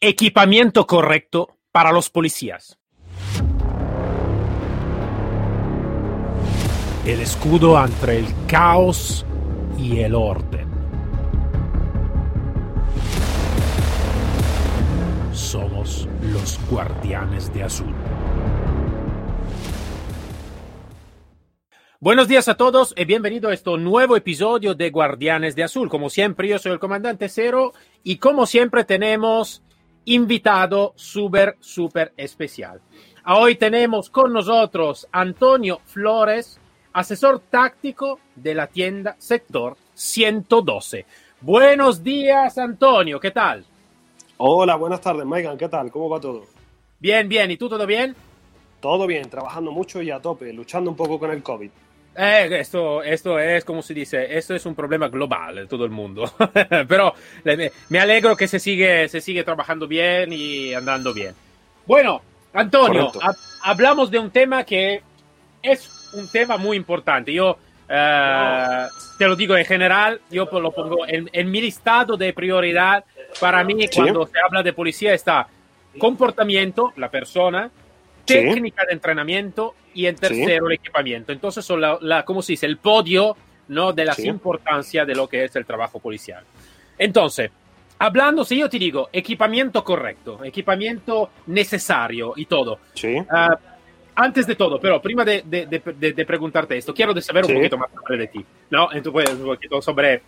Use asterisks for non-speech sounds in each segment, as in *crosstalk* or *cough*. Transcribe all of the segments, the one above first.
Equipamiento correcto para los policías. El escudo entre el caos y el orden. Somos los guardianes de azul. Buenos días a todos y bienvenido a este nuevo episodio de Guardianes de Azul. Como siempre, yo soy el comandante Cero y como siempre tenemos invitado súper, súper especial. Hoy tenemos con nosotros Antonio Flores, asesor táctico de la tienda Sector 112. Buenos días, Antonio, ¿qué tal? Hola, buenas tardes, Maigan, ¿qué tal? ¿Cómo va todo? Bien, bien, ¿y tú todo bien? Todo bien, trabajando mucho y a tope, luchando un poco con el COVID. Eh, esto, esto es, como se dice, esto es un problema global de todo el mundo. *laughs* Pero me alegro que se sigue, se sigue trabajando bien y andando bien. Bueno, Antonio, hablamos de un tema que es un tema muy importante. Yo eh, te lo digo en general, yo lo pongo en, mi listado de prioridad. Para mí, cuando se habla de policía, está comportamiento, la persona, técnica de entrenamiento y en tercero el equipamiento. Entonces son la, ¿cómo se dice? El podio, ¿no? De la importancia de lo que es el trabajo policial. Entonces, hablando, si yo te digo equipamiento correcto, equipamiento necesario y todo. Sí. Ah, antes de todo, pero prima de, de, preguntarte esto, quiero saber un poquito más sobre de ti, ¿no? Entonces, un poquito sobre,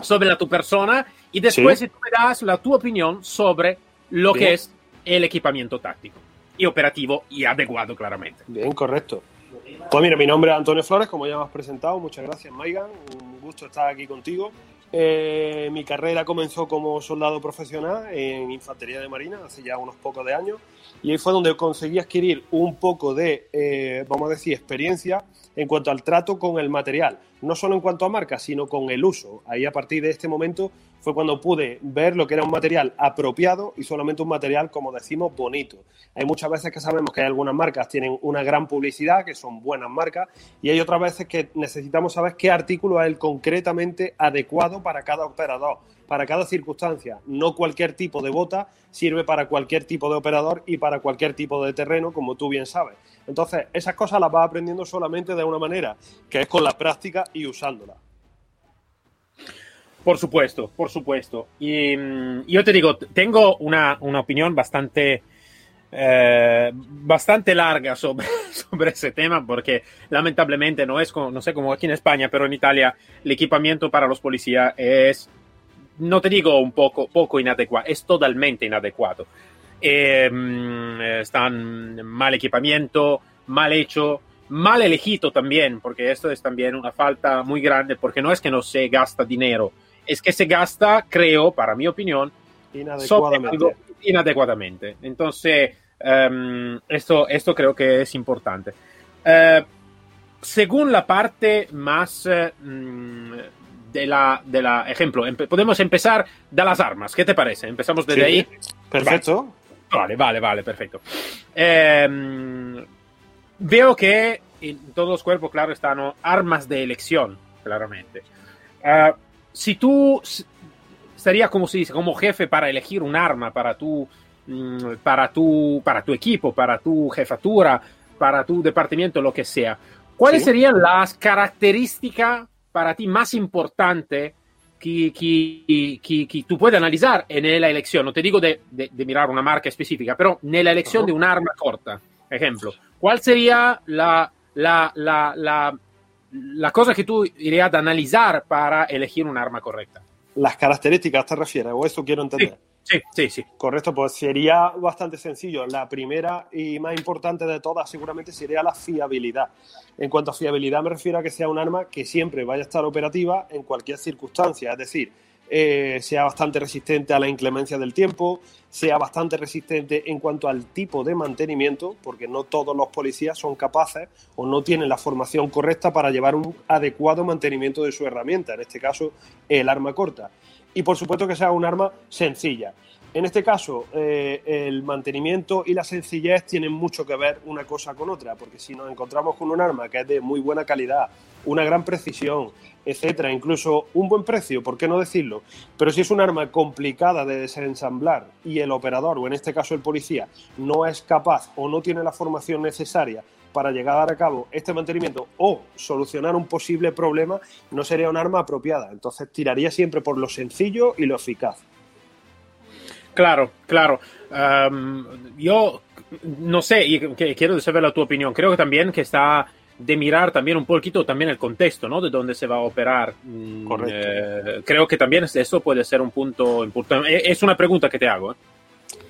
sobre la tu persona y después tú me das la tu opinión sobre lo que es el equipamiento táctico y operativo y adecuado, claramente. Bien, correcto. Pues mira, mi nombre es Antonio Flores, como ya me has presentado. Muchas gracias, Maigan. Un gusto estar aquí contigo. Eh, mi carrera comenzó como soldado profesional en Infantería de Marina hace ya unos pocos de años y ahí fue donde conseguí adquirir un poco de, eh, vamos a decir, experiencia en cuanto al trato con el material, no solo en cuanto a marca, sino con el uso. Ahí a partir de este momento fue cuando pude ver lo que era un material apropiado y solamente un material, como decimos, bonito. Hay muchas veces que sabemos que hay algunas marcas tienen una gran publicidad, que son buenas marcas, y hay otras veces que necesitamos saber qué artículo es el concretamente adecuado para cada operador, para cada circunstancia. No cualquier tipo de bota sirve para cualquier tipo de operador y para cualquier tipo de terreno, como tú bien sabes. Entonces, esas cosas las vas aprendiendo solamente de una manera, que es con la práctica y usándola. Por supuesto, por supuesto. Y mm, yo te digo, tengo una, una opinión bastante, eh, bastante larga sobre, *laughs* sobre ese tema, porque lamentablemente no es, como, no sé, como aquí en España, pero en Italia el equipamiento para los policías es, no te digo un poco, poco inadecuado, es totalmente inadecuado. Eh, mm, están mal equipamiento, mal hecho, mal elegido también, porque esto es también una falta muy grande, porque no es que no se gasta dinero, es que se gasta, creo, para mi opinión, inadecuadamente. inadecuadamente. Entonces, em, esto, esto creo que es importante. Eh, según la parte más mm, de la, de la ejemplo, podemos empezar de las armas. ¿Qué te parece? Empezamos desde ahí. Perfecto. Vale, vale, vale, perfecto. Em, veo que en todos los cuerpos, claro, están armas de elección, claramente. Uh, si tú estarías como se dice, como jefe para elegir un arma para tu, mm, para tu, para tu equipo, para tu jefatura, para tu departamento, lo que sea, ¿cuáles serían las características para ti más importantes que, que, que, tú puedes analizar en la elección? No te digo de, de, mirar una marca específica, pero en la elección de un arma corta, ejemplo. ¿Cuál sería la, la, la, la la cosa que tú irías a analizar para elegir un arma correcta. Las características te refieres, o eso quiero entender. Sí, sí, sí. Correcto, pues sería bastante sencillo. La primera y más importante de todas seguramente sería la fiabilidad. En cuanto a fiabilidad me refiero a que sea un arma que siempre vaya a estar operativa en cualquier circunstancia. Es decir, eh, sea bastante resistente a la inclemencia del tiempo, sea bastante resistente en cuanto al tipo de mantenimiento, porque no todos los policías son capaces o no tienen la formación correcta para llevar un adecuado mantenimiento de su herramienta, en este caso el arma corta. Y por supuesto que sea un arma sencilla. En este caso, eh, el mantenimiento y la sencillez tienen mucho que ver una cosa con otra, porque si nos encontramos con un arma que es de muy buena calidad, una gran precisión, etcétera, incluso un buen precio, ¿por qué no decirlo? Pero si es un arma complicada de desensamblar y el operador, o en este caso el policía, no es capaz o no tiene la formación necesaria para llegar a cabo este mantenimiento o solucionar un posible problema, no sería un arma apropiada. Entonces tiraría siempre por lo sencillo y lo eficaz. Claro, claro. yo no sé, y quiero saber la tu opinión. Creo que también que está de mirar también un poquito también el contexto, ¿no? De dónde se va a operar. Mm, Correcto. Eh, creo que también eso puede ser un punto importante. Eh, es una pregunta que te hago. ¿eh?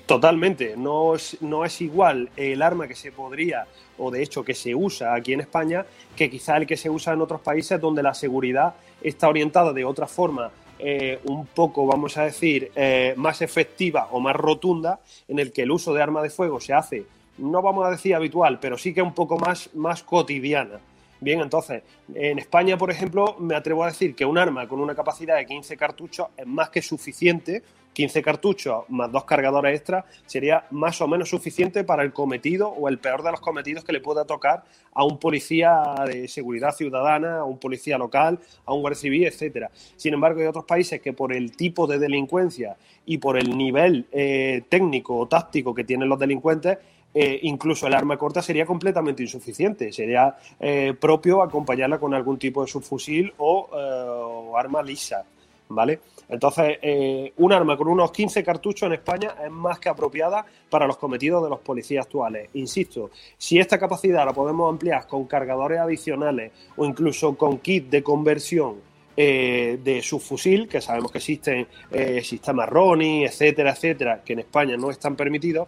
Totalmente. No es, igual el arma que se podría, o de hecho que se usa aquí en España, que quizá el que se usa en otros países donde la seguridad está orientada de otra forma eh, un poco, vamos a decir, eh, más efectiva o más rotunda, en el que el uso de arma de fuego se hace, no vamos a decir habitual, pero sí que un poco más, más cotidiana. Bien, entonces, en España, por ejemplo, me atrevo a decir que un arma con una capacidad de 15 cartuchos es más que suficiente 15 cartuchos más dos cargadores extra sería más o menos suficiente para el cometido o el peor de los cometidos que le pueda tocar a un policía de seguridad ciudadana, a un policía local, a un guardia civil, etcétera. Sin embargo, hay otros países que por el tipo de delincuencia y por el nivel eh, técnico o táctico que tienen los delincuentes, eh, incluso el arma corta sería completamente insuficiente. Sería eh, propio acompañarla con algún tipo de subfusil o arma lisa. ¿vale? Entonces, eh, un arma con unos 15 cartuchos en España es más que apropiada para los cometidos de los policías actuales. Insisto, si esta capacidad la podemos ampliar con cargadores adicionales o incluso con kit de conversión eh, de subfusil, que sabemos que existen eh, sistemas RONI, etcétera, etcétera, que en España no están permitidos,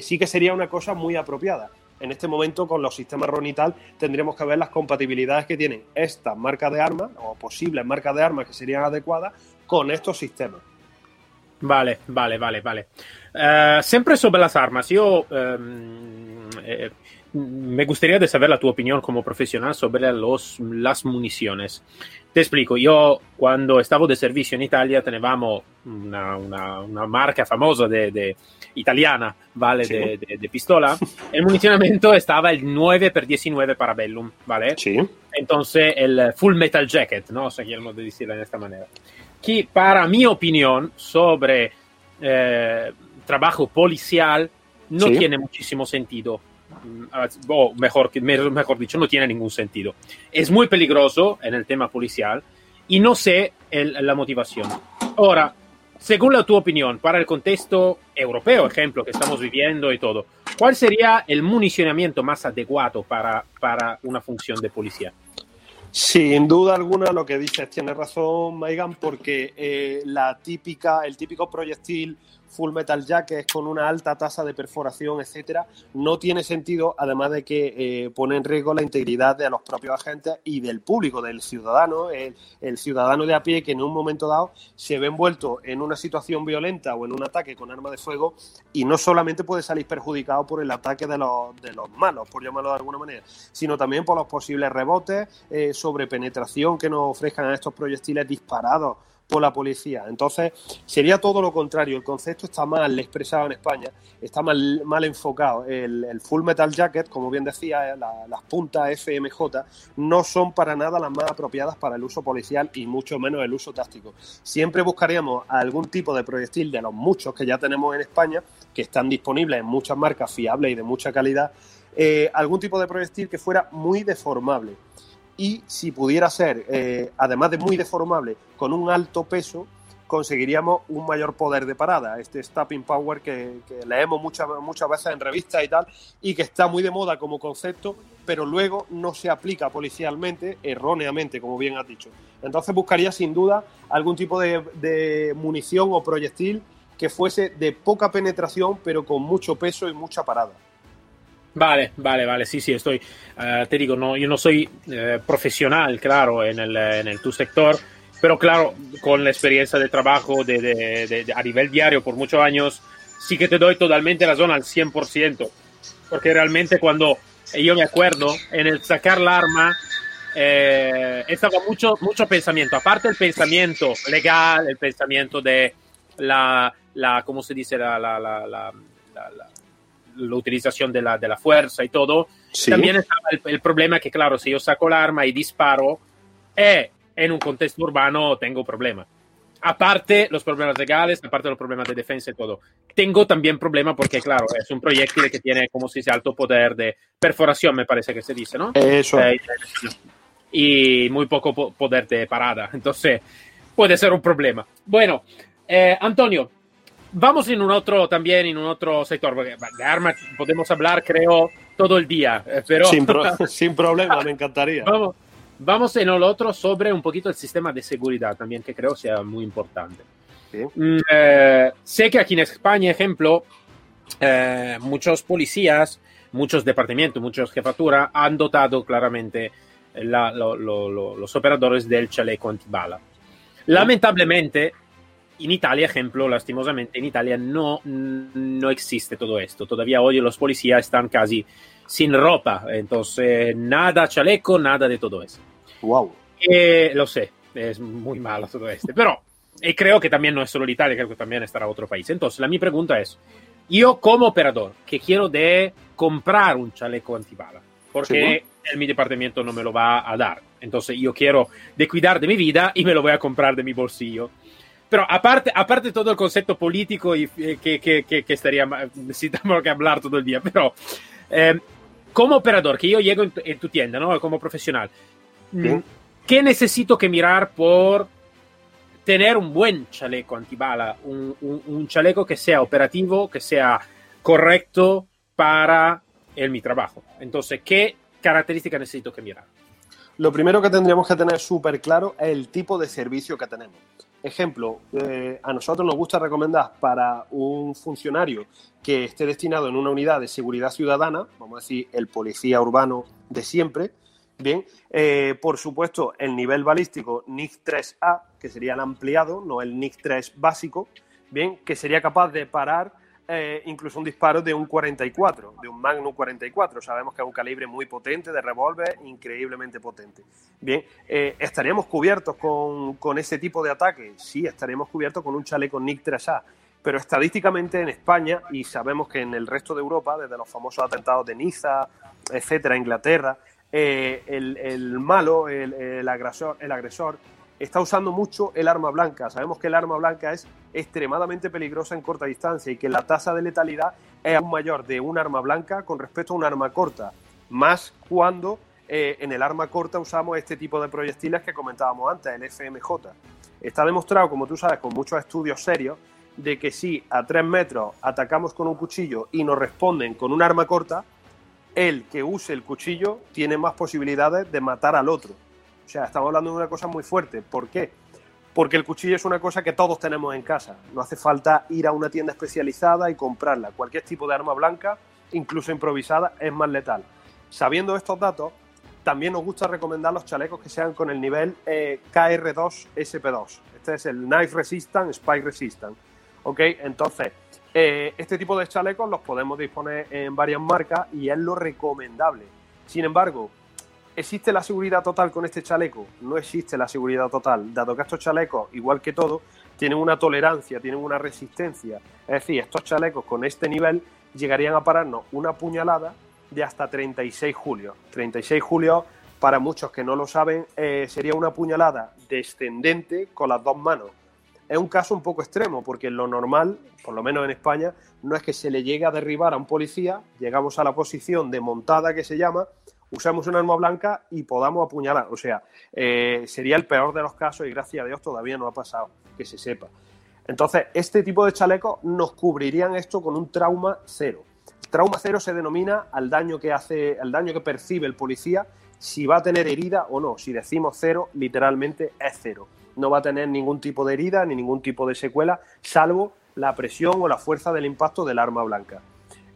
sí que sería una cosa muy apropiada en este momento con los sistemas RON y tal tendríamos que ver las compatibilidades que tienen estas marcas de armas o posibles marcas de armas que serían adecuadas con estos sistemas. Vale, vale, vale, vale. Uh, sempre sobre las armas, yo um, eh, me gustaría de saber la tu opinión como profesional sobre los, las municiones. Te explico, yo cuando estaba de servicio en Italia teníamos una, una, una marca famosa de, de italiana, ¿vale? Sí. De, de, de, pistola. El municionamiento estaba el 9x19 Parabellum, ¿vale? Sí. Entonces el Full Metal Jacket, ¿no? O sea, quiero decirlo de esta manera. Que para mi opinión sobre eh, trabajo policial no sí. tiene muchísimo sentido. Mm, o mejor, mejor dicho, no tiene ningún sentido. Es muy peligroso en el tema policial y no sé el, la motivación. Ahora, según la tu opinión, para el contexto europeo, ejemplo, que estamos viviendo y todo, ¿cuál sería el municionamiento más adecuado para, para una función de policía? Sin duda alguna, lo que dices tiene razón, Maigan, porque eh, la típica, el típico proyectil Full Metal Jacket con una alta tasa de perforación, etcétera, no tiene sentido, además de que eh, pone en riesgo la integridad de los propios agentes y del público, del ciudadano, el, ciudadano de a pie que en un momento dado se ve envuelto en una situación violenta o en un ataque con arma de fuego y no solamente puede salir perjudicado por el ataque de los, de los malos, por llamarlo de alguna manera, sino también por los posibles rebotes eh, sobre penetración que nos ofrezcan a estos proyectiles disparados por la policía. Entonces, sería todo lo contrario. El concepto está mal expresado en España, está mal, mal enfocado. El, Full Metal Jacket, como bien decía, la, las puntas FMJ no son para nada las más apropiadas para el uso policial y mucho menos el uso táctico. Siempre buscaríamos algún tipo de proyectil de los muchos que ya tenemos en España, que están disponibles en muchas marcas fiables y de mucha calidad, eh, algún tipo de proyectil que fuera muy deformable y si pudiera ser, eh, además de muy deformable, con un alto peso, conseguiríamos un mayor poder de parada, este stopping power que, leemos muchas, muchas veces en revistas y tal, y que está muy de moda como concepto, pero luego no se aplica policialmente, erróneamente, como bien has dicho. Entonces buscaría sin duda algún tipo de munición o proyectil que fuese de poca penetración, pero con mucho peso y mucha parada. Vale, vale, vale, sí, sí, estoy. Uh, te digo, no, yo no soy uh, profesional, claro, en el, en el tu sector, pero claro, con la experiencia de trabajo de, de, de, a nivel diario por muchos años, sí que te doy totalmente razón al 100%, porque realmente cuando yo me acuerdo en el sacar la arma, eh, estaba mucho, mucho pensamiento, aparte el pensamiento legal, el pensamiento de la, la ¿cómo se dice? La, la, la, la, la utilización de la, de la fuerza y todo. Sí. También estaba el, el problema que, claro, si yo saco el arma y disparo, eh, en un contexto urbano tengo problema. Aparte los problemas legales, aparte los problemas de defensa y todo. Tengo también problema porque, claro, es un proyectil que tiene, como se dice, alto poder de perforación, me parece que se dice, ¿no? Eso. Eh, y muy poco po- poder de parada. Entonces, puede ser un problema. Bueno, eh, Antonio, vamos en un otro también, en un otro sector, porque de armas podemos hablar, creo, todo el día, eh, pero Sin, pro- *laughs* sin problema, me encantaría. vamos, vamos en el otro sobre un poquito el sistema de seguridad también, que creo sea muy importante. Sí. Mm, eh, sé que aquí en España, ejemplo, eh, muchos policías, muchos departamentos, muchas jefaturas han dotado claramente la- lo- lo- lo- los operadores del chaleco antibala. Lamentablemente, en Italia, ejemplo, lastimosamente, en Italia no, no existe todo esto. Todavía hoy los policías están casi sin ropa, entonces nada chaleco, nada de todo eso. Wow. Eh, lo sé, es muy malo todo este, pero y creo que también no es solo l'Italia, creo que también estará otro país. Entonces, la mi pregunta es, yo como operador que quiero de comprar un chaleco antibala, porque en mi departamento no me lo va a dar, entonces yo quiero de cuidar de mi vida y me lo voy a comprar de mi bolsillo. Pero aparte, aparte todo el concepto político y eh, que, que, que, que estaría, necesitamos que hablar todo el día, pero eh, como operador, que yo llego en tu, en tu tienda, ¿no? Como profesional, Bien. ¿qué necesito que mirar por tener un buen chaleco antibala? Un, un, un chaleco que sea operativo, que sea correcto para el, mi trabajo. Entonces, ¿qué características necesito que mirar? Lo primero que tendríamos que tener súper claro es el tipo de servicio que tenemos. Ejemplo, eh, a nosotros nos gusta recomendar para un funcionario que esté destinado en una unidad de seguridad ciudadana, vamos a decir el policía urbano de siempre, bien, eh, por supuesto el nivel balístico NIC 3A, que sería el ampliado, no el NIC 3 básico, bien, que sería capaz de parar eh, incluso un disparo de un 44, de un Magnum 44. Sabemos que es un calibre muy potente de revólver, increíblemente potente. Bien, eh, ¿estaríamos cubiertos con, con, ese tipo de ataque? Sí, estaríamos cubiertos con un chaleco NIC 3A. Pero estadísticamente en España, y sabemos que en el resto de Europa, desde los famosos atentados de Niza, etcétera, Inglaterra, eh, el, malo, el, agresor, el agresor está usando mucho el arma blanca. Sabemos que el arma blanca es extremadamente peligrosa en corta distancia y que la tasa de letalidad es aún mayor de un arma blanca con respecto a un arma corta, más cuando eh, en el arma corta usamos este tipo de proyectiles que comentábamos antes, el FMJ. Está demostrado, como tú sabes, con muchos estudios serios, de que si a tres metros atacamos con un cuchillo y nos responden con un arma corta, el que use el cuchillo tiene más posibilidades de matar al otro. O sea, estamos hablando de una cosa muy fuerte. ¿Por qué? Porque el cuchillo es una cosa que todos tenemos en casa. No hace falta ir a una tienda especializada y comprarla. Cualquier tipo de arma blanca, incluso improvisada, es más letal. Sabiendo estos datos, también nos gusta recomendar los chalecos que sean con el nivel eh, KR2 SP2. Este es el Knife Resistant, Spike Resistant. ¿Ok? Entonces, eh, este tipo de chalecos los podemos disponer en varias marcas y es lo recomendable. Sin embargo, ¿Existe la seguridad total con este chaleco? No existe la seguridad total, dado que estos chalecos, igual que todo, tienen una tolerancia, tienen una resistencia. Es decir, estos chalecos con este nivel llegarían a pararnos una puñalada de hasta 36 julios. 36 julios, para muchos que no lo saben, eh, sería una puñalada descendente con las dos manos. Es un caso un poco extremo, porque lo normal, por lo menos en España, no es que se le llegue a derribar a un policía, llegamos a la posición de montada que se llama, usamos un arma blanca y podamos apuñalar. O sea, eh, sería el peor de los casos y gracias a Dios todavía no ha pasado, que se sepa. Entonces, este tipo de chalecos nos cubrirían esto con un trauma cero. Trauma cero se denomina al daño que hace, al daño que percibe el policía, si va a tener herida o no. Si decimos cero, literalmente es cero. No va a tener ningún tipo de herida ni ningún tipo de secuela, salvo la presión o la fuerza del impacto del arma blanca.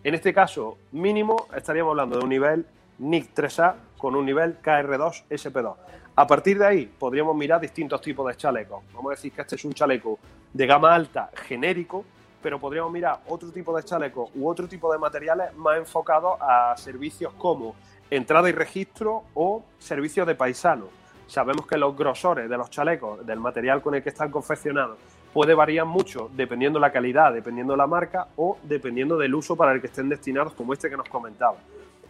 En este caso, mínimo, estaríamos hablando de un nivel NIC 3A con un nivel KR2 SP2. A partir de ahí podríamos mirar distintos tipos de chalecos. Vamos a decir que este es un chaleco de gama alta genérico, pero podríamos mirar otro tipo de chalecos u otro tipo de materiales más enfocados a servicios como entrada y registro o servicios de paisano. Sabemos que los grosores de los chalecos, del material con el que están confeccionados, puede variar mucho dependiendo la calidad, dependiendo la marca o dependiendo del uso para el que estén destinados, como este que nos comentaba.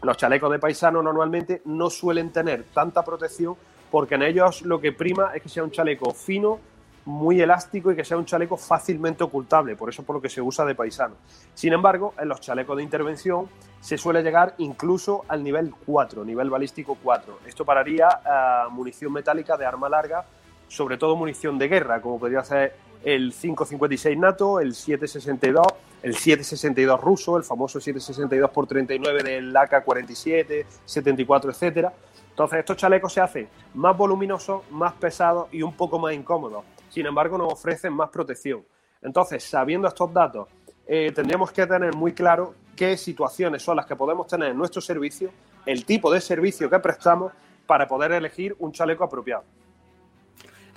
Los chalecos de paisano normalmente no suelen tener tanta protección porque en ellos lo que prima es que sea un chaleco fino, muy elástico y que sea un chaleco fácilmente ocultable, por eso por lo que se usa de paisano. Sin embargo, en los chalecos de intervención se suele llegar incluso al nivel 4, nivel balístico 4. Esto pararía a munición metálica de arma larga, sobre todo munición de guerra, como podría ser el 5.56 NATO, el 7.62, el 7.62 ruso, el famoso 7.62 por 39 del AK-47, 74, etcétera. Entonces estos chalecos se hacen más voluminosos, más pesados y un poco más incómodos. Sin embargo, nos ofrecen más protección. Entonces, sabiendo estos datos, eh, tendríamos que tener muy claro qué situaciones son las que podemos tener en nuestro servicio, el tipo de servicio que prestamos para poder elegir un chaleco apropiado.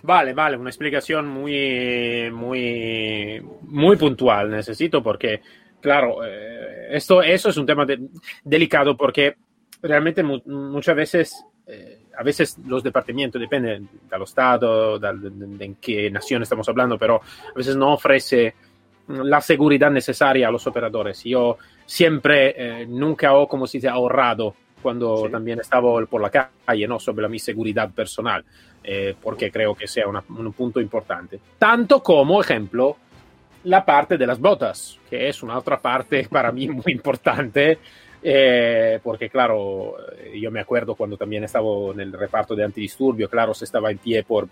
Vale, vale, una explicación muy, muy, muy puntual necesito porque, claro, eh, esto, eso es un tema delicado porque realmente muchas veces, eh, a veces los departamentos, depende del estado, de, en qué nación estamos hablando, pero a veces no ofrece la seguridad necesaria a los operadores. Yo siempre, eh, nunca he, como si dice, ahorrado cuando también estaba por la calle, ¿no? Sobre la mi seguridad personal, eh, porque creo que sea un punto importante. Tanto como, ejemplo, la parte de las botas, que es una otra parte *laughs* para mí muy importante, eh, porque claro, yo me acuerdo cuando también estaba en el reparto de antidisturbio, claro, se estaba en pie por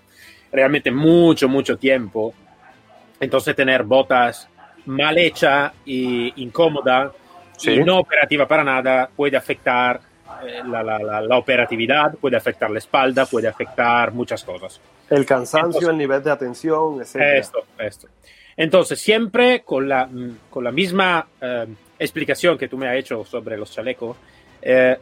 realmente mucho, mucho tiempo. Entonces tener botas mal hecha y incómoda y no operativa para nada puede afectar eh, la, operatividad, puede afectar la espalda, puede afectar muchas cosas. El cansancio, el nivel de atención, etc. Esto, esto. Entonces, siempre con la, con la misma eh, explicación que tú me has hecho sobre los chalecos, eh,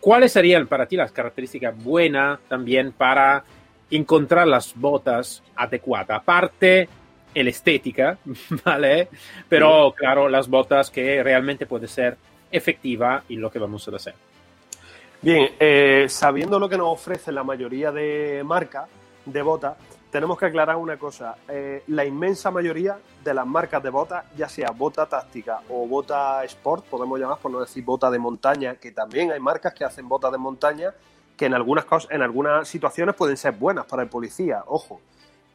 ¿cuáles serían para ti las características buenas también para encontrar las botas adecuadas? Aparte el estética, *laughs* ¿vale? Pero claro, las botas que realmente puede ser efectiva y lo que vamos a hacer. Bien, eh, sabiendo lo que nos ofrece la mayoría de marcas de botas, tenemos que aclarar una cosa. Eh, la inmensa mayoría de las marcas de botas, ya sea bota táctica o bota sport, podemos llamar por no decir bota de montaña, que también hay marcas que hacen botas de montaña que en algunas, cosas, en algunas situaciones pueden ser buenas para el policía, ojo.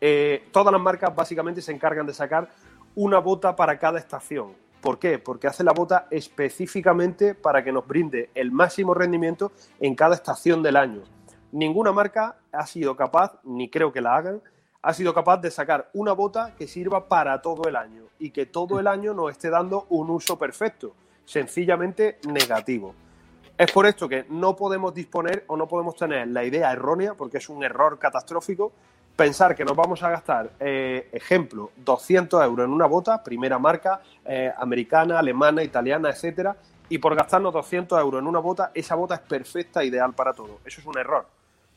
Eh, todas las marcas básicamente se encargan de sacar una bota para cada estación. ¿Por qué? Porque hace la bota específicamente para que nos brinde el máximo rendimiento en cada estación del año. Ninguna marca ha sido capaz, ni creo que la hagan, ha sido capaz de sacar una bota que sirva para todo el año y que todo el año nos esté dando un uso perfecto, sencillamente negativo. Es por esto que no podemos disponer o no podemos tener la idea errónea, porque es un error catastrófico, pensar que nos vamos a gastar, eh, ejemplo, 200 euros en una bota, primera marca, eh, americana, alemana, italiana, etcétera, y por gastarnos 200 euros en una bota, esa bota es perfecta, ideal para todo. Eso es un error.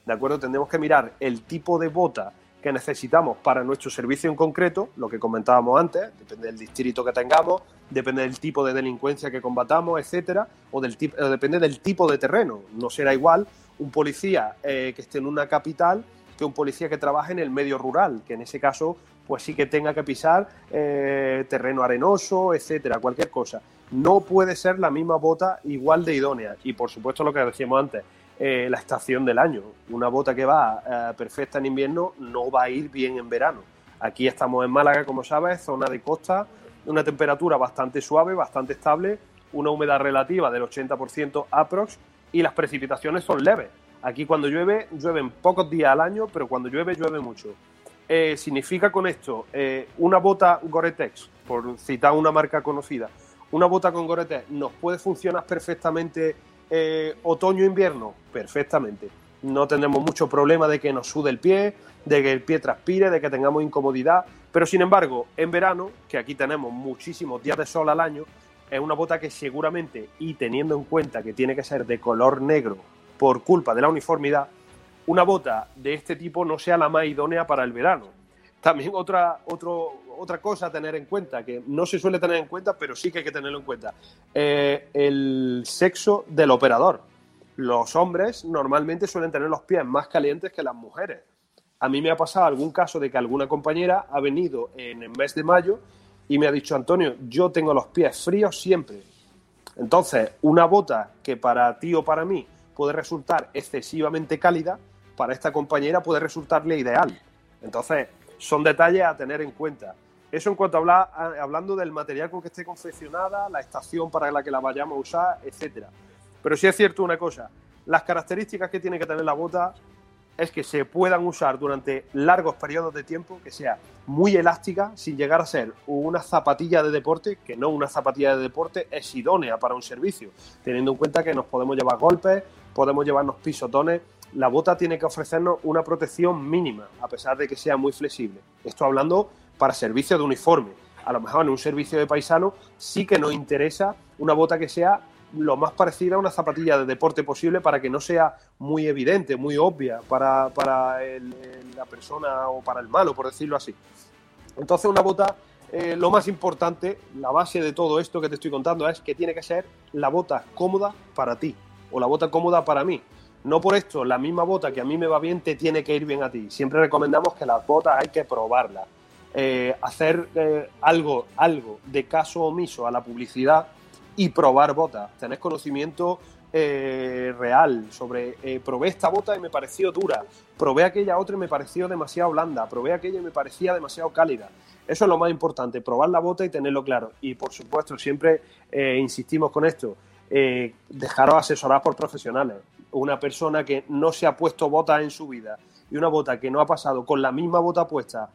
¿De acuerdo? Tendremos que mirar el tipo de bota que necesitamos para nuestro servicio en concreto, lo que comentábamos antes, depende del distrito que tengamos, depende del tipo de delincuencia que combatamos, etcétera, o, del tipo, depende del tipo de terreno. No será igual un policía eh, que esté en una capital que un policía que trabaje en el medio rural, que en ese caso pues sí que tenga que pisar eh, terreno arenoso, etcétera, cualquier cosa. No puede ser la misma bota igual de idónea. Y por supuesto lo que decíamos antes, eh, la estación del año. Una bota que va eh, perfecta en invierno no va a ir bien en verano. Aquí estamos en Málaga, como sabes, zona de costa, una temperatura bastante suave, bastante estable, una humedad relativa del 80% aprox y las precipitaciones son leves. Aquí cuando llueve, llueven pocos días al año, pero cuando llueve, llueve mucho. Eh, significa con esto eh, una bota Gore-Tex, por citar una marca conocida, una bota con Gore-Tex nos puede funcionar perfectamente eh, otoño-invierno, perfectamente. No tenemos mucho problema de que nos sude el pie, de que el pie transpire, de que tengamos incomodidad, pero sin embargo, en verano, que aquí tenemos muchísimos días de sol al año, es una bota que seguramente, y teniendo en cuenta que tiene que ser de color negro por culpa de la uniformidad, una bota de este tipo no sea la más idónea para el verano. También otra, otra cosa a tener en cuenta, que no se suele tener en cuenta, pero sí que hay que tenerlo en cuenta, eh, el sexo del operador. Los hombres normalmente suelen tener los pies más calientes que las mujeres. A mí me ha pasado algún caso de que alguna compañera ha venido en el mes de mayo y me ha dicho, Antonio, yo tengo los pies fríos siempre. Entonces, una bota que para ti o para mí puede resultar excesivamente cálida, para esta compañera puede resultarle ideal. Entonces, son detalles a tener en cuenta. Eso en cuanto a hablar, hablando del material con que esté confeccionada, la estación para la que la vayamos a usar, etcétera. Pero sí es cierto una cosa, las características que tiene que tener la bota es que se puedan usar durante largos periodos de tiempo, que sea muy elástica, sin llegar a ser una zapatilla de deporte, que no una zapatilla de deporte es idónea para un servicio, teniendo en cuenta que nos podemos llevar golpes, podemos llevarnos pisotones. La bota tiene que ofrecernos una protección mínima, a pesar de que sea muy flexible. Esto hablando para servicio de uniforme. A lo mejor en un servicio de paisano sí que nos interesa una bota que sea lo más parecida a una zapatilla de deporte posible para que no sea muy evidente, muy obvia para, la persona o para el malo, por decirlo así. Entonces una bota, eh, lo más importante, la base de todo esto que te estoy contando es que tiene que ser la bota cómoda para ti o la bota cómoda para mí. No por esto, la misma bota que a mí me va bien te tiene que ir bien a ti. Siempre recomendamos que las botas hay que probarlas. Eh, hacer eh, algo, algo de caso omiso a la publicidad y probar botas, tener conocimiento eh, real sobre, probé esta bota y me pareció dura, probé aquella otra y me pareció demasiado blanda, probé aquella y me parecía demasiado cálida. Eso es lo más importante, probar la bota y tenerlo claro. Y por supuesto, siempre insistimos con esto, dejaros asesorar por profesionales. Una persona que no se ha puesto botas en su vida y una bota que no ha pasado con la misma bota puesta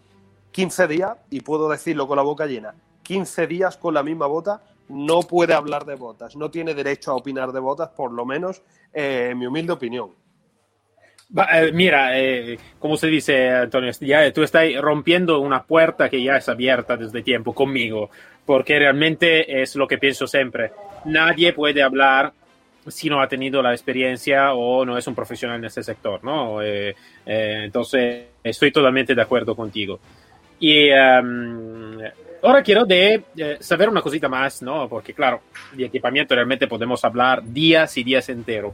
15 días, y puedo decirlo con la boca llena, 15 días con la misma bota, no puede hablar de botas, no tiene derecho a opinar de botas, por lo menos eh, en mi humilde opinión. Eh, mira, eh, como se dice, Antonio, ya tú estás rompiendo una puerta que ya es abierta desde tiempo conmigo, porque realmente es lo que pienso siempre. Nadie puede hablar si no ha tenido la experiencia o no es un profesional en ese sector, ¿no? entonces, estoy totalmente de acuerdo contigo. Y em, Ahora quiero eh, saber una cosita más, ¿no? Porque claro, de equipamiento realmente podemos hablar días y días enteros.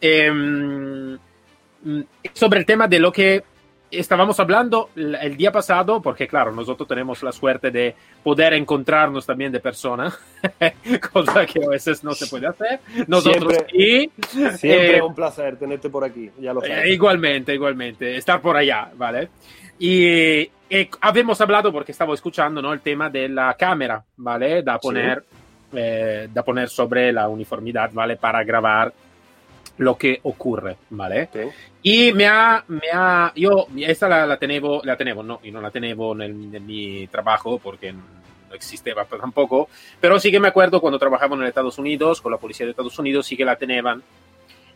Em, mm, sobre el tema de lo que estábamos hablando el día pasado, porque claro, nosotros tenemos la suerte de poder encontrarnos también de persona, *laughs* cosa que a veces no se puede hacer. Nosotros siempre, Siempre eh, un placer tenerte por aquí, ya lo sabes. igualmente, igualmente, estar por allá, ¿vale? Y eh, habíamos hablado, porque estaba escuchando, ¿no? El tema de la cámara, ¿vale? Da poner, eh, da poner sobre la uniformidad, ¿vale? Para grabar lo que ocurre, ¿vale? Y me ha, me ha, yo esta la, la tenevo, la tenevo, no, y no la tenevo en, mi trabajo porque no existía tampoco, pero sí que me acuerdo cuando trabajaba en Estados Unidos, con la policía de Estados Unidos, sí que la tenían.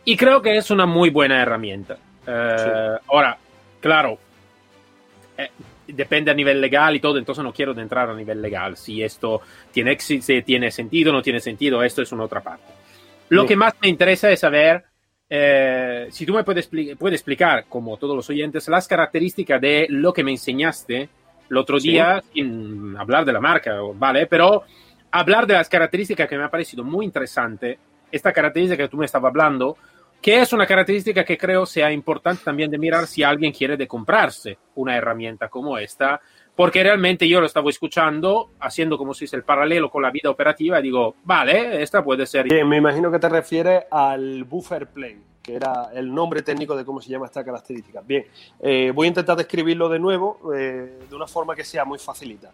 Y creo que es una muy buena herramienta. Eh, ahora, claro, depende a nivel legal y todo, entonces no quiero entrar a nivel legal. Si esto tiene, si tiene sentido no tiene sentido, esto es una otra parte. Lo que más me interesa es saber eh, si tú me puedes, puedes explicar, como todos los oyentes, las características de lo que me enseñaste el otro día, sin hablar de la marca, ¿vale? Pero hablar de las características que me ha parecido muy interesante, esta característica que tú me estabas hablando, que es una característica que creo sea importante también de mirar si alguien quiere de comprarse una herramienta como esta, porque realmente yo lo estaba escuchando, haciendo como si es el paralelo con la vida operativa, y digo, vale, esta puede ser. Bien, me imagino que te refieres al buffer plane, que era el nombre técnico de cómo se llama esta característica. Bien, eh, voy a intentar describirlo de nuevo eh, de una forma que sea muy facilita.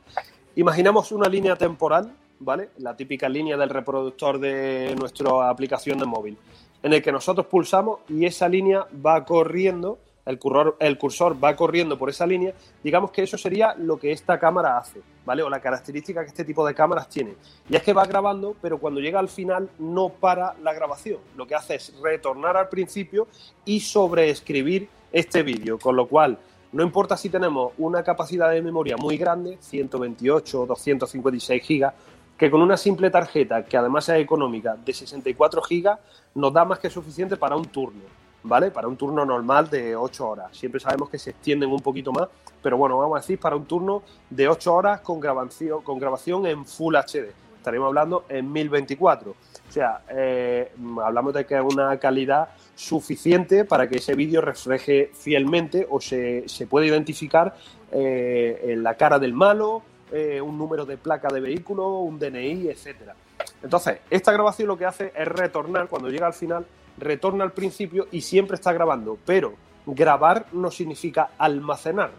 Imaginamos una línea temporal, ¿vale? La típica línea del reproductor de nuestra aplicación de móvil en el que nosotros pulsamos y esa línea va corriendo, el cursor, el cursor va corriendo por esa línea, digamos que eso sería lo que esta cámara hace, ¿vale? O la característica que este tipo de cámaras tiene. Y es que va grabando, pero cuando llega al final no para la grabación. Lo que hace es retornar al principio y sobreescribir este vídeo, con lo cual no importa si tenemos una capacidad de memoria muy grande, 128 o 256 gigas, que con una simple tarjeta, que además es económica, de 64 gigas, nos da más que suficiente para un turno, ¿vale? Para un turno normal de 8 horas. Siempre sabemos que se extienden un poquito más, pero bueno, vamos a decir para un turno de 8 horas con grabación, con grabación en Full HD. Estaremos hablando en 1024. O sea, eh, hablamos de que es una calidad suficiente para que ese vídeo refleje fielmente o se, se pueda identificar eh, en la cara del malo, eh, un número de placa de vehículo, un DNI, etcétera. Entonces, esta grabación lo que hace es retornar, cuando llega al final, retorna al principio y siempre está grabando, pero grabar no significa almacenar.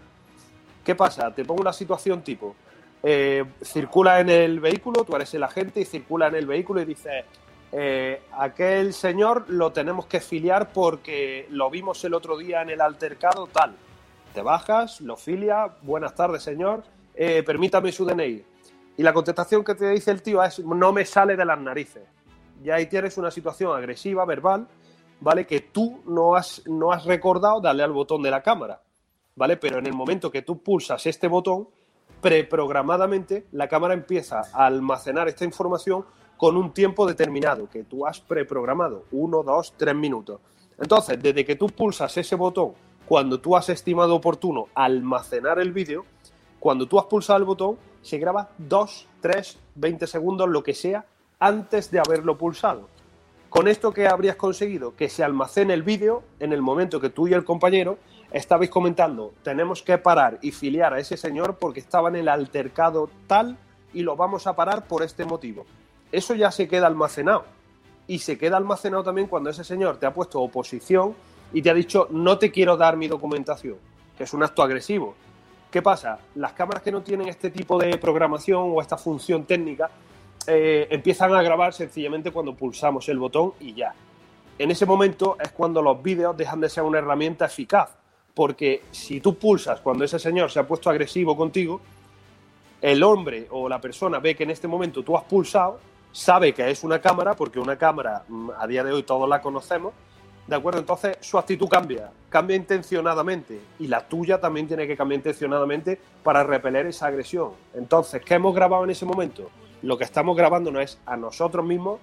¿Qué pasa? Te pongo una situación tipo, eh, circula en el vehículo, tú eres el agente y circula en el vehículo y dices, eh, aquel señor lo tenemos que filiar porque lo vimos el otro día en el altercado tal. Te bajas, lo filia, buenas tardes señor, eh, permítame su DNI. Y la contestación que te dice el tío es, no me sale de las narices. Y ahí tienes una situación agresiva, verbal, ¿vale? Que tú no has, no has recordado darle al botón de la cámara, ¿vale? Pero en el momento que tú pulsas este botón, preprogramadamente la cámara empieza a almacenar esta información con un tiempo determinado que tú has preprogramado, uno, dos, tres minutos. Entonces, desde que tú pulsas ese botón, cuando tú has estimado oportuno almacenar el vídeo, cuando tú has pulsado el botón, se graba 2, 3, 20 segundos, lo que sea, antes de haberlo pulsado. Con esto, ¿qué habrías conseguido? Que se almacene el vídeo en el momento que tú y el compañero estabais comentando, tenemos que parar y filiar a ese señor porque estaba en el altercado tal y lo vamos a parar por este motivo. Eso ya se queda almacenado. Y se queda almacenado también cuando ese señor te ha puesto oposición y te ha dicho, no te quiero dar mi documentación, que es un acto agresivo. ¿Qué pasa? Las cámaras que no tienen este tipo de programación o esta función técnica eh, empiezan a grabar sencillamente cuando pulsamos el botón y ya. En ese momento es cuando los vídeos dejan de ser una herramienta eficaz, porque si tú pulsas cuando ese señor se ha puesto agresivo contigo, el hombre o la persona ve que en este momento tú has pulsado, sabe que es una cámara, porque una cámara mm, a día de hoy todos la conocemos, ¿De acuerdo? Entonces su actitud cambia, cambia intencionadamente y la tuya también tiene que cambiar intencionadamente para repeler esa agresión. Entonces, ¿qué hemos grabado en ese momento? Lo que estamos grabando no es a nosotros mismos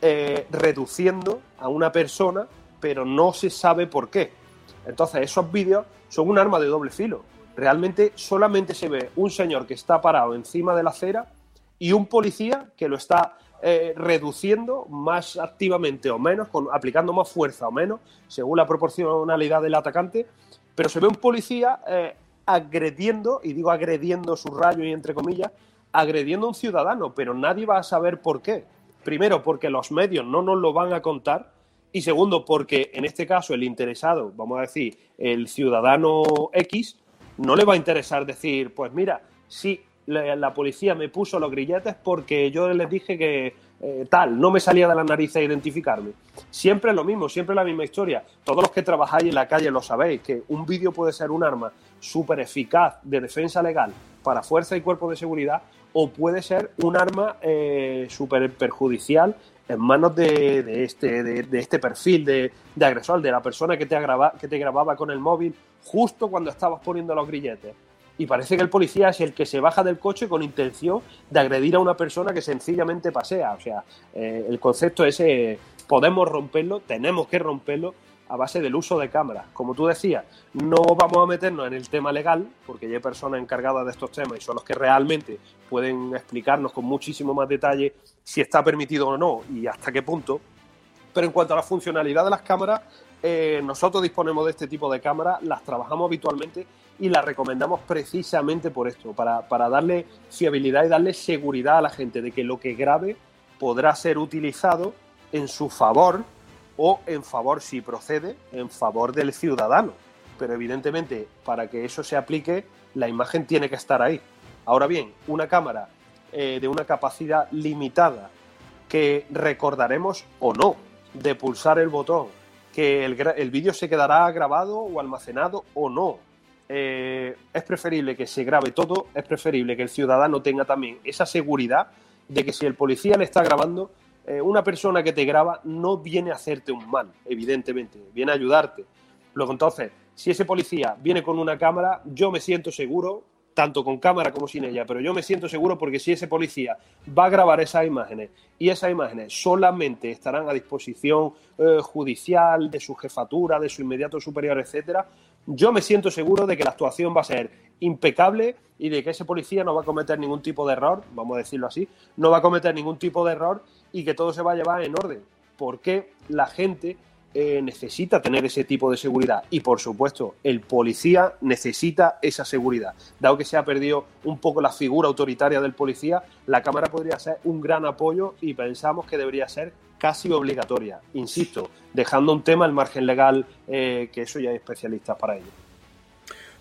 eh, reduciendo a una persona, pero no se sabe por qué. Entonces, esos vídeos son un arma de doble filo. Realmente solamente se ve un señor que está parado encima de la acera y un policía que lo está eh, reduciendo más activamente o menos, aplicando más fuerza o menos, según la proporcionalidad del atacante, pero se ve un policía eh, agrediendo, y digo agrediendo su rayo y entre comillas, agrediendo a un ciudadano, pero nadie va a saber por qué. Primero, porque los medios no nos lo van a contar, y segundo, porque en este caso el interesado, vamos a decir, el ciudadano X, no le va a interesar decir, pues mira, sí, la, policía me puso los grilletes porque yo les dije que eh, tal, no me salía de la nariz a identificarme. Siempre lo mismo, siempre la misma historia. Todos los que trabajáis en la calle lo sabéis, que un vídeo puede ser un arma súper eficaz de defensa legal para fuerza y cuerpo de seguridad o puede ser un arma eh, súper perjudicial en manos de, este, de, este perfil de, agresor, de la persona que te, que te grababa con el móvil justo cuando estabas poniendo los grilletes y parece que el policía es el que se baja del coche con intención de agredir a una persona que sencillamente pasea. O sea, eh, el concepto es, eh, podemos romperlo, tenemos que romperlo a base del uso de cámaras. Como tú decías, no vamos a meternos en el tema legal, porque ya hay personas encargadas de estos temas y son los que realmente pueden explicarnos con muchísimo más detalle si está permitido o no y hasta qué punto. Pero en cuanto a la funcionalidad de las cámaras, eh, nosotros disponemos de este tipo de cámaras, las trabajamos habitualmente y las recomendamos precisamente por esto, para, darle fiabilidad y darle seguridad a la gente de que lo que grabe podrá ser utilizado en su favor o en favor, si procede, en favor del ciudadano. Pero evidentemente, para que eso se aplique, la imagen tiene que estar ahí. Ahora bien, una cámara eh, de una capacidad limitada que recordaremos o no de pulsar el botón que el, vídeo se quedará grabado o almacenado o no. Eh, es preferible que se grabe todo, es preferible que el ciudadano tenga también esa seguridad de que si el policía le está grabando, eh, una persona que te graba no viene a hacerte un mal, evidentemente, viene a ayudarte. Luego entonces, si ese policía viene con una cámara, yo me siento seguro tanto con cámara como sin ella, pero yo me siento seguro porque si ese policía va a grabar esas imágenes y esas imágenes solamente estarán a disposición eh, judicial, de su jefatura, de su inmediato superior, etcétera, yo me siento seguro de que la actuación va a ser impecable y de que ese policía no va a cometer ningún tipo de error, vamos a decirlo así, no va a cometer ningún tipo de error y que todo se va a llevar en orden, porque la gente eh, necesita tener ese tipo de seguridad y por supuesto el policía necesita esa seguridad. Dado que se ha perdido un poco la figura autoritaria del policía, la cámara podría ser un gran apoyo y pensamos que debería ser casi obligatoria. Insisto, dejando un tema al margen legal, eh, que eso ya hay especialistas para ello.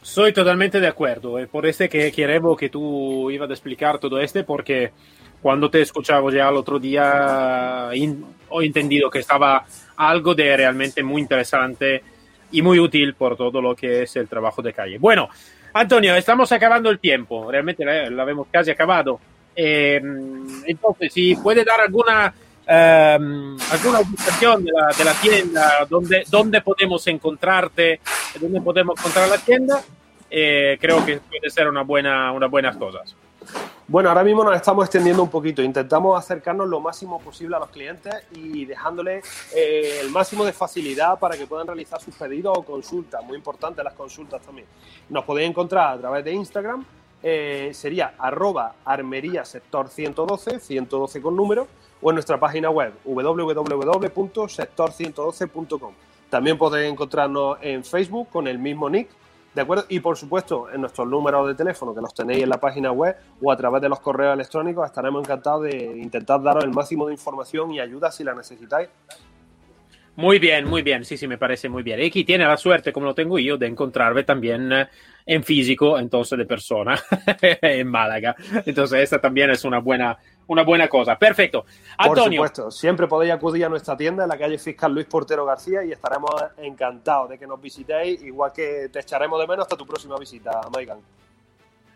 Soy totalmente de acuerdo. Es por este que queremos que tú ibas a explicar todo este, porque cuando te escuchaba ya el otro día, he entendido que estaba algo de realmente muy interesante y muy útil por todo lo que es el trabajo de calle. Bueno, Antonio, estamos acabando el tiempo, realmente lo hemos casi acabado. Eh, entonces, si puede dar alguna, eh, alguna ubicación de la, de la, tienda, donde, donde podemos encontrarte, donde podemos encontrar la tienda, eh, creo que puede ser una buena, unas buenas cosas. Bueno, ahora mismo nos estamos extendiendo un poquito. Intentamos acercarnos lo máximo posible a los clientes y dejándoles eh, el máximo de facilidad para que puedan realizar sus pedidos o consultas. Muy importante las consultas también. Nos podéis encontrar a través de Instagram. Eh, sería arroba armería sector 112, 112 con número, o en nuestra página web www.sector112.com. También podéis encontrarnos en Facebook con el mismo nick ¿De acuerdo? Y por supuesto, en nuestros números de teléfono que los tenéis en la página web o a través de los correos electrónicos, estaremos encantados de intentar daros el máximo de información y ayuda si la necesitáis. Muy bien, muy bien, sí, sí, me parece muy bien. Y aquí tiene la suerte, como lo tengo yo, de encontrarme también eh, en físico, entonces de persona, *laughs* en Málaga. Entonces, esta también es una buena, una buena cosa. Perfecto. Antonio. Por supuesto, siempre podéis acudir a nuestra tienda en la calle Fiscal Luis Portero García y estaremos encantados de que nos visitéis, igual que te echaremos de menos hasta tu próxima visita, Maigan.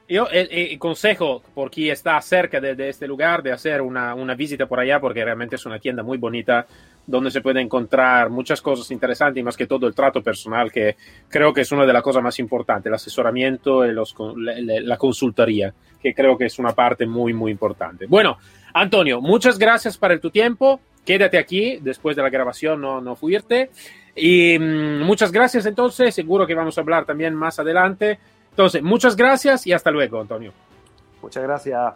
Yo el, consejo por quien está cerca de, este lugar de hacer una, una, visita por allá porque realmente es una tienda muy bonita donde se puede encontrar muchas cosas interesantes y más que todo el trato personal que creo que es una de las cosas más importantes, el asesoramiento y los, la, consultoría que creo que es una parte muy muy importante. Bueno, Antonio, muchas gracias por tu tiempo. Quédate aquí después de la grabación, no, no fuirte. Y mmm, muchas gracias entonces, seguro que vamos a hablar también más adelante entonces, muchas gracias y hasta luego, Antonio. Muchas gracias.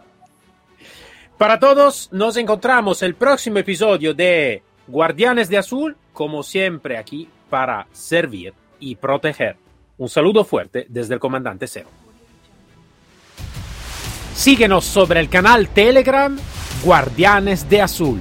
Para todos, nos encontramos el próximo episodio de Guardianes de Azul, como siempre aquí para servir y proteger. Un saludo fuerte desde el comandante Cero. Síguenos sobre el canal Telegram Guardianes de Azul.